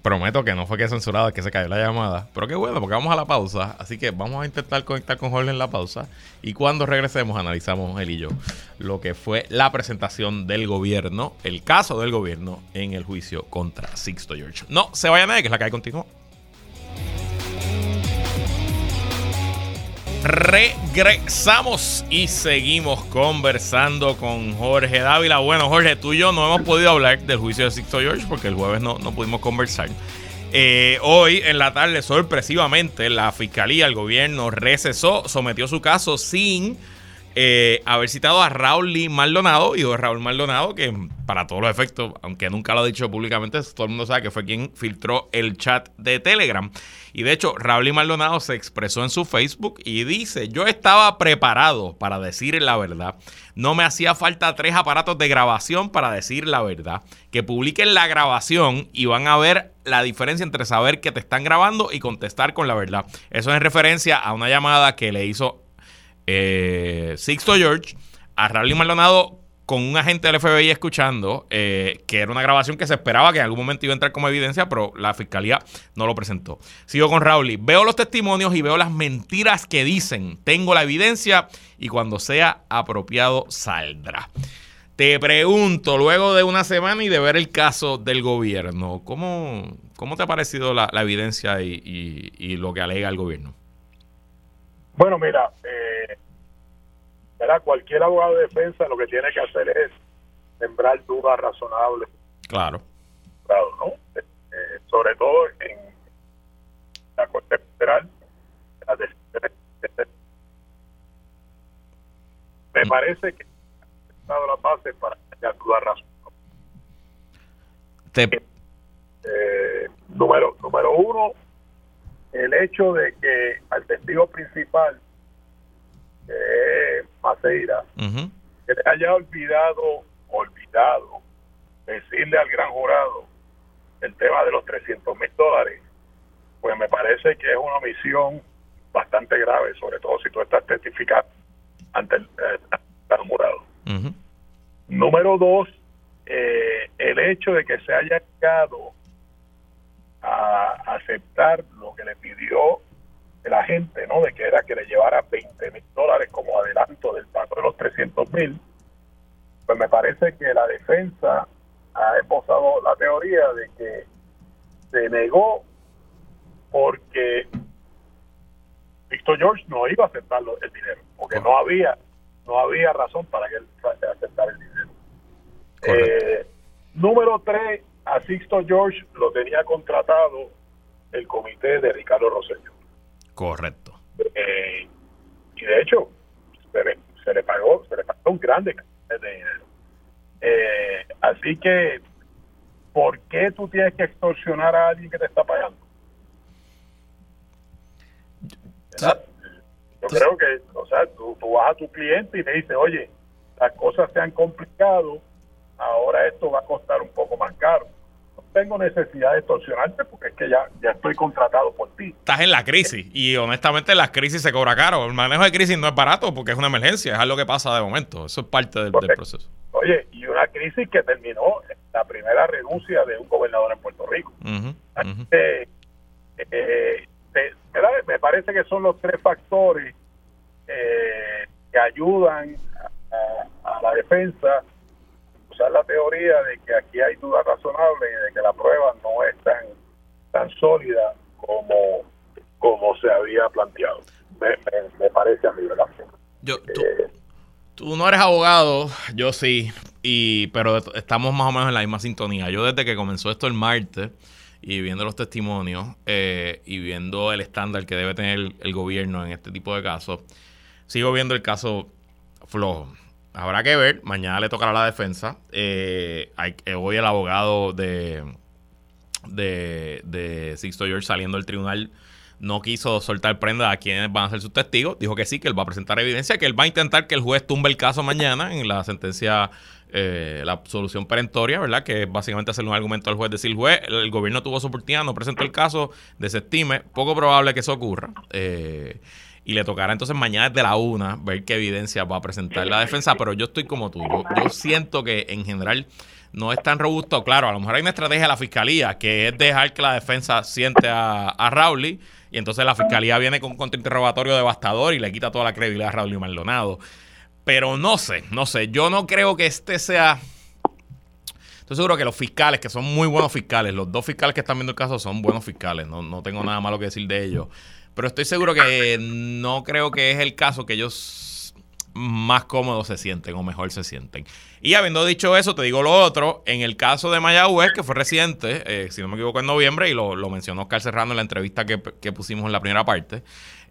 Prometo que no fue que censurado, es que se cayó la llamada. Pero qué bueno, porque vamos a la pausa. Así que vamos a intentar conectar con Jorge en la pausa. Y cuando regresemos, analizamos él y yo lo que fue la presentación del gobierno, el caso del gobierno en el juicio contra Sixto George. No se vaya nadie, que es la hay continúa. Regresamos y seguimos conversando con Jorge Dávila. Bueno, Jorge, tú y yo no hemos podido hablar del juicio de Sixto George porque el jueves no, no pudimos conversar. Eh, hoy en la tarde, sorpresivamente, la fiscalía, el gobierno recesó, sometió su caso sin eh, haber citado a Raúl Lee Maldonado. Y Raúl Maldonado, que para todos los efectos, aunque nunca lo ha dicho públicamente, todo el mundo sabe que fue quien filtró el chat de Telegram. Y de hecho, Raúl Lee Maldonado se expresó en su Facebook y dice: Yo estaba preparado para decir la verdad. No me hacía falta tres aparatos de grabación para decir la verdad. Que publiquen la grabación y van a ver la diferencia entre saber que te están grabando y contestar con la verdad. Eso es en referencia a una llamada que le hizo eh, Sixto George a Raúl Maldonado con un agente del FBI escuchando, eh, que era una grabación que se esperaba que en algún momento iba a entrar como evidencia, pero la fiscalía no lo presentó. Sigo con Raúl. Veo los testimonios y veo las mentiras que dicen. Tengo la evidencia y cuando sea apropiado saldrá. Te pregunto, luego de una semana y de ver el caso del gobierno, ¿cómo, cómo te ha parecido la, evidencia y lo que alega el gobierno? Bueno, mira, eh, cualquier abogado de defensa lo que tiene que hacer es sembrar dudas razonables. Claro. Claro, ¿no? Eh, sobre todo en la Corte Federal, me parece que ha dado la base para actuar razonables. Eh, número, número uno, el hecho de que al testigo principal, eh, Maceira, que le haya olvidado, olvidado, decirle al gran jurado el tema de los 300 mil dólares, pues me parece que es una omisión bastante grave, sobre todo si tú estás testificando ante el, eh, jurado. Número dos, eh, el hecho de que se haya llegado a aceptar lo que le pidió la gente, ¿no? De que era que le llevara 20 mil dólares como adelanto del pago de los 300 mil, pues me parece que la defensa ha esposado la teoría de que se negó porque Víctor George no iba a aceptar el dinero, porque no había no había razón para que él aceptara el dinero. Eh, número tres, a Sixto George lo tenía contratado el comité de Ricardo Rosselló. Correcto. Eh, y de hecho, se le, pagó, se le pagó un grande de dinero. Eh, así que, ¿por qué tú tienes que extorsionar a alguien que te está pagando? Yo creo que, o sea, tú, tú vas a tu cliente y le dices, oye, las cosas se han complicado, ahora esto va a costar un poco más caro tengo necesidad de extorsionarte porque es que ya, ya estoy contratado por ti. Estás en la crisis y honestamente las crisis se cobra caro. El manejo de crisis no es barato porque es una emergencia, es algo que pasa de momento. Eso es parte del, proceso. Oye, y una crisis que terminó en la primera renuncia de un gobernador en Puerto Rico. Eh, eh, me parece que son los tres factores eh, que ayudan a la defensa usar la teoría de que aquí hay duda razonable y de que la prueba no es tan, tan sólida como, como se había planteado. Me, parece a mí, ¿verdad? Yo, eh, tú, no eres abogado, yo sí, y pero estamos más o menos en la misma sintonía. Yo desde que comenzó esto el martes y viendo los testimonios eh, y viendo el estándar que debe tener el gobierno en este tipo de casos, sigo viendo el caso flojo. Habrá que ver. Mañana le tocará la defensa. Eh, hoy el abogado de, de, de Sixto George saliendo del tribunal no quiso soltar prenda a quienes van a ser sus testigos. Dijo que sí, que él va a presentar evidencia, que él va a intentar que el juez tumbe el caso mañana en la sentencia, eh, la solución perentoria, ¿verdad? Que es básicamente hacerle un argumento al juez, decir, juez, el gobierno tuvo su oportunidad, no presentó el caso, desestime. Poco probable que eso ocurra. Eh, y le tocará entonces mañana desde la una ver qué evidencia va a presentar la defensa, pero yo estoy como tú, yo, siento que en general no es tan robusto, claro, a lo mejor hay una estrategia de la fiscalía que es dejar que la defensa siente a, a y entonces la fiscalía viene con un contrainterrogatorio devastador y le quita toda la credibilidad a Rowley Maldonado. Pero no sé, no sé, yo no creo que este sea... Estoy seguro que los fiscales, que son muy buenos fiscales, los dos fiscales que están viendo el caso son buenos fiscales, no, no tengo nada malo que decir de ellos. Pero estoy seguro que no creo que es el caso que ellos más cómodos se sienten o mejor se sienten. Y habiendo dicho eso, te digo lo otro. En el caso de Mayagüez, que fue reciente, eh, si no me equivoco, en noviembre, y lo, mencionó Oscar Serrano en la entrevista que, que pusimos en la primera parte,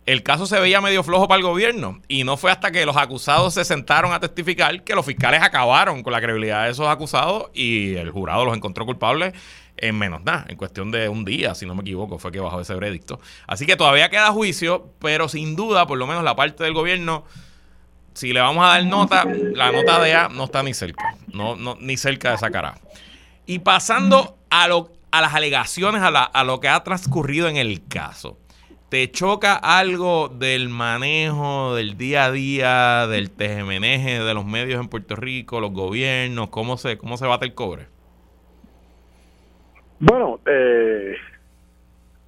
el caso se veía medio flojo para el gobierno. Y no fue hasta que los acusados se sentaron a testificar que los fiscales acabaron con la credibilidad de esos acusados y el jurado los encontró culpables en menos nada, en cuestión de un día, si no me equivoco, fue que bajó ese veredicto. Así que todavía queda juicio, pero sin duda, por lo menos la parte del gobierno, si le vamos a dar nota, la nota de A no está ni cerca, no, no ni cerca de esa cara. Y pasando a, lo, a las alegaciones, a, a lo que ha transcurrido en el caso. ¿Te choca algo del manejo del día a día, del tejemeneje de los medios en Puerto Rico, los gobiernos? ¿Cómo se, cómo se bate el cobre? Bueno, eh,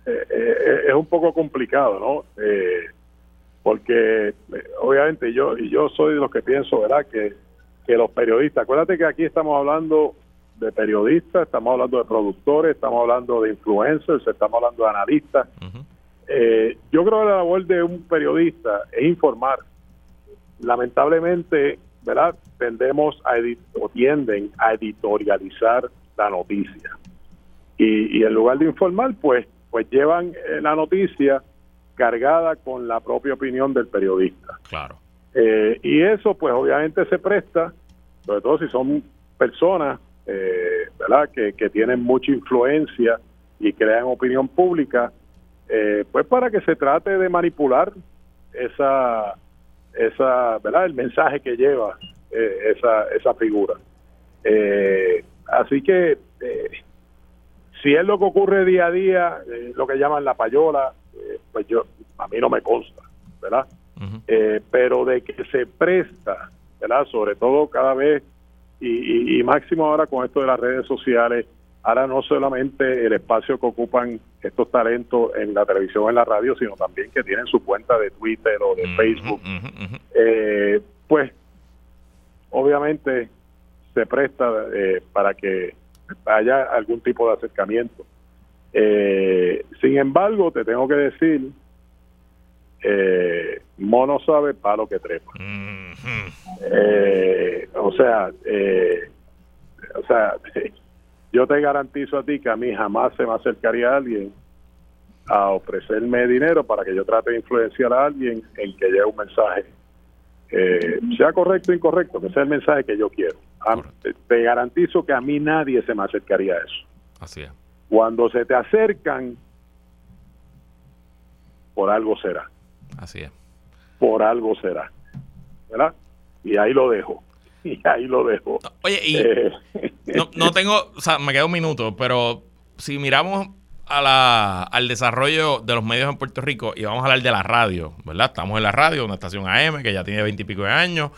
eh, eh, es un poco complicado, ¿no? porque obviamente yo y yo soy de los que pienso, ¿verdad? Que, que los periodistas, acuérdate que aquí estamos hablando de periodistas, estamos hablando de productores, estamos hablando de influencers, estamos hablando de analistas. eh, yo creo que la labor de un periodista es informar. Lamentablemente, ¿verdad? Tendemos a o tienden a editorializar la noticia. Y, y en lugar de informar, pues, pues llevan eh, la noticia cargada con la propia opinión del periodista. Claro. Eh, y eso, pues, obviamente se presta, sobre todo si son personas, eh, ¿verdad?, que, que tienen mucha influencia y crean opinión pública, eh, pues para que se trate de manipular esa, esa, ¿verdad?, el mensaje que lleva eh, esa, esa figura. Eh, así que eh, si es lo que ocurre día a día, eh, lo que llaman la payola, eh, pues yo a mí no me consta, ¿verdad? Eh, pero de que se presta, ¿verdad? Sobre todo cada vez y, y- y máximo ahora con esto de las redes sociales, ahora no solamente el espacio que ocupan estos talentos en la televisión, en la radio, sino también que tienen su cuenta de Twitter o de Facebook, eh, pues obviamente se presta eh, para que haya algún tipo de acercamiento. Eh, sin embargo, te tengo que decir, eh, mono sabe palo que trepa. Eh, o sea, eh, o sea, yo te garantizo a ti que a mí jamás se me acercaría a alguien a ofrecerme dinero para que yo trate de influenciar a alguien en que lleve un mensaje, eh, sea correcto o incorrecto, que sea el mensaje que yo quiero. A- te, te garantizo que a mí nadie se me acercaría a eso. Así es. Cuando se te acercan, por algo será, Así es. por algo será, ¿verdad? Y ahí lo dejo, y ahí lo dejo. Oye, y Eh, no, no tengo, o sea, me queda un minuto, pero si miramos a la, al desarrollo de los medios en Puerto Rico y vamos a hablar de la radio, ¿verdad? Estamos en la radio, una estación AM que ya tiene veintipico de años,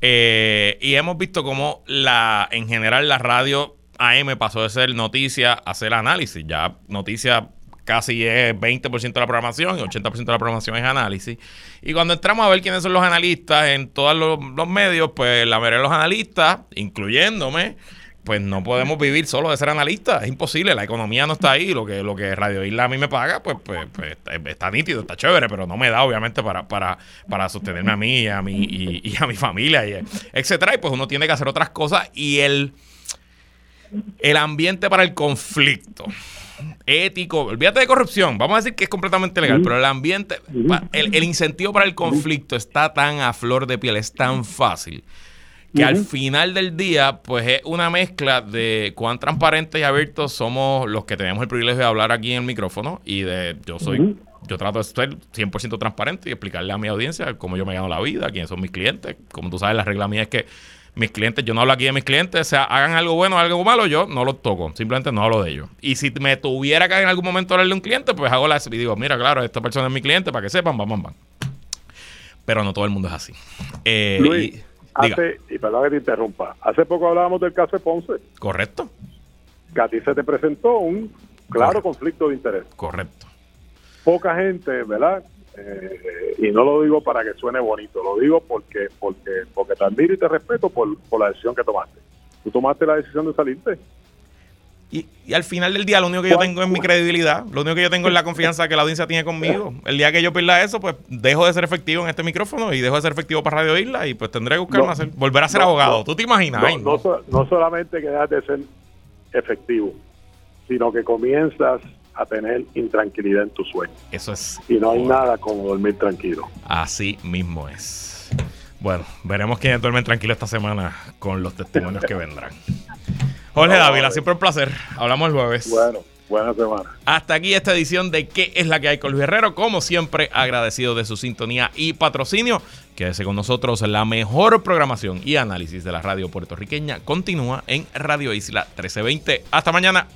eh, y hemos visto cómo la, en general la radio AM pasó de ser noticia a ser análisis. Ya noticia casi es 20% de la programación y 80% de la programación es análisis. Y cuando entramos a ver quiénes son los analistas en todos los, los medios, pues la mayoría de los analistas, incluyéndome, pues no podemos vivir solo de ser analistas. Es imposible, la economía no está ahí. Lo que, lo que Radio Isla a mí me paga, pues, pues, pues, está, nítido, está chévere, pero no me da, obviamente, para, para, para sostenerme a mí y a mi, y, a mi familia, y, etcétera. Y pues uno tiene que hacer otras cosas. Y el, el ambiente para el conflicto ético, olvídate de corrupción, vamos a decir que es completamente legal, pero el ambiente, el, el incentivo para el conflicto está tan a flor de piel, es tan fácil, que al final del día, pues es una mezcla de cuán transparentes y abiertos somos los que tenemos el privilegio de hablar aquí en el micrófono y de yo soy, yo trato de ser 100% transparente y explicarle a mi audiencia cómo yo me gano la vida, quiénes son mis clientes, como tú sabes, la regla mía es que mis clientes, yo no hablo aquí de mis clientes, o sea, hagan algo bueno o algo malo, yo no los toco, simplemente no hablo de ellos. Y si me tuviera que en algún momento hablarle a un cliente, pues hago la y digo, mira, claro, esta persona es mi cliente, para que sepan, vamos, vamos. Pero no todo el mundo es así. Eh, Luis, y- hace, y perdón que te interrumpa, hace poco hablábamos del caso de Ponce, correcto, que a ti se te presentó un claro Correcto. conflicto de interés. correcto. Poca gente, ¿verdad? Eh, y no lo digo para que suene bonito, lo digo porque porque porque te admiro y te respeto por, por la decisión que tomaste. Tú tomaste la decisión de salirte. Y, y al final del día, lo único que yo ¿Cuál- tengo es mi credibilidad. Lo único que yo tengo es la confianza que la audiencia tiene conmigo. El día que yo pierda eso, pues dejo de ser efectivo en este micrófono y dejo de ser efectivo para Radio Isla y pues tendré que buscarme No, volver a ser no, abogado. no. ¿Tú te imaginas? No, Ay, no no. so- no solamente que dejas de ser efectivo, sino que comienzas a tener intranquilidad en tu sueño. Eso es. Y no hay nada como dormir tranquilo. Así mismo es. Bueno, veremos quiénes duermen tranquilo esta semana con los testimonios que vendrán. Jorge Dávila, siempre un placer. Hablamos el jueves. Bueno, buena semana. Hasta aquí esta edición de ¿Qué es la que hay con Luis Herrero? Como siempre, agradecido de su sintonía y patrocinio. Quédese con nosotros. La mejor programación y análisis de la radio puertorriqueña continúa en Radio Isla 1320. Hasta mañana.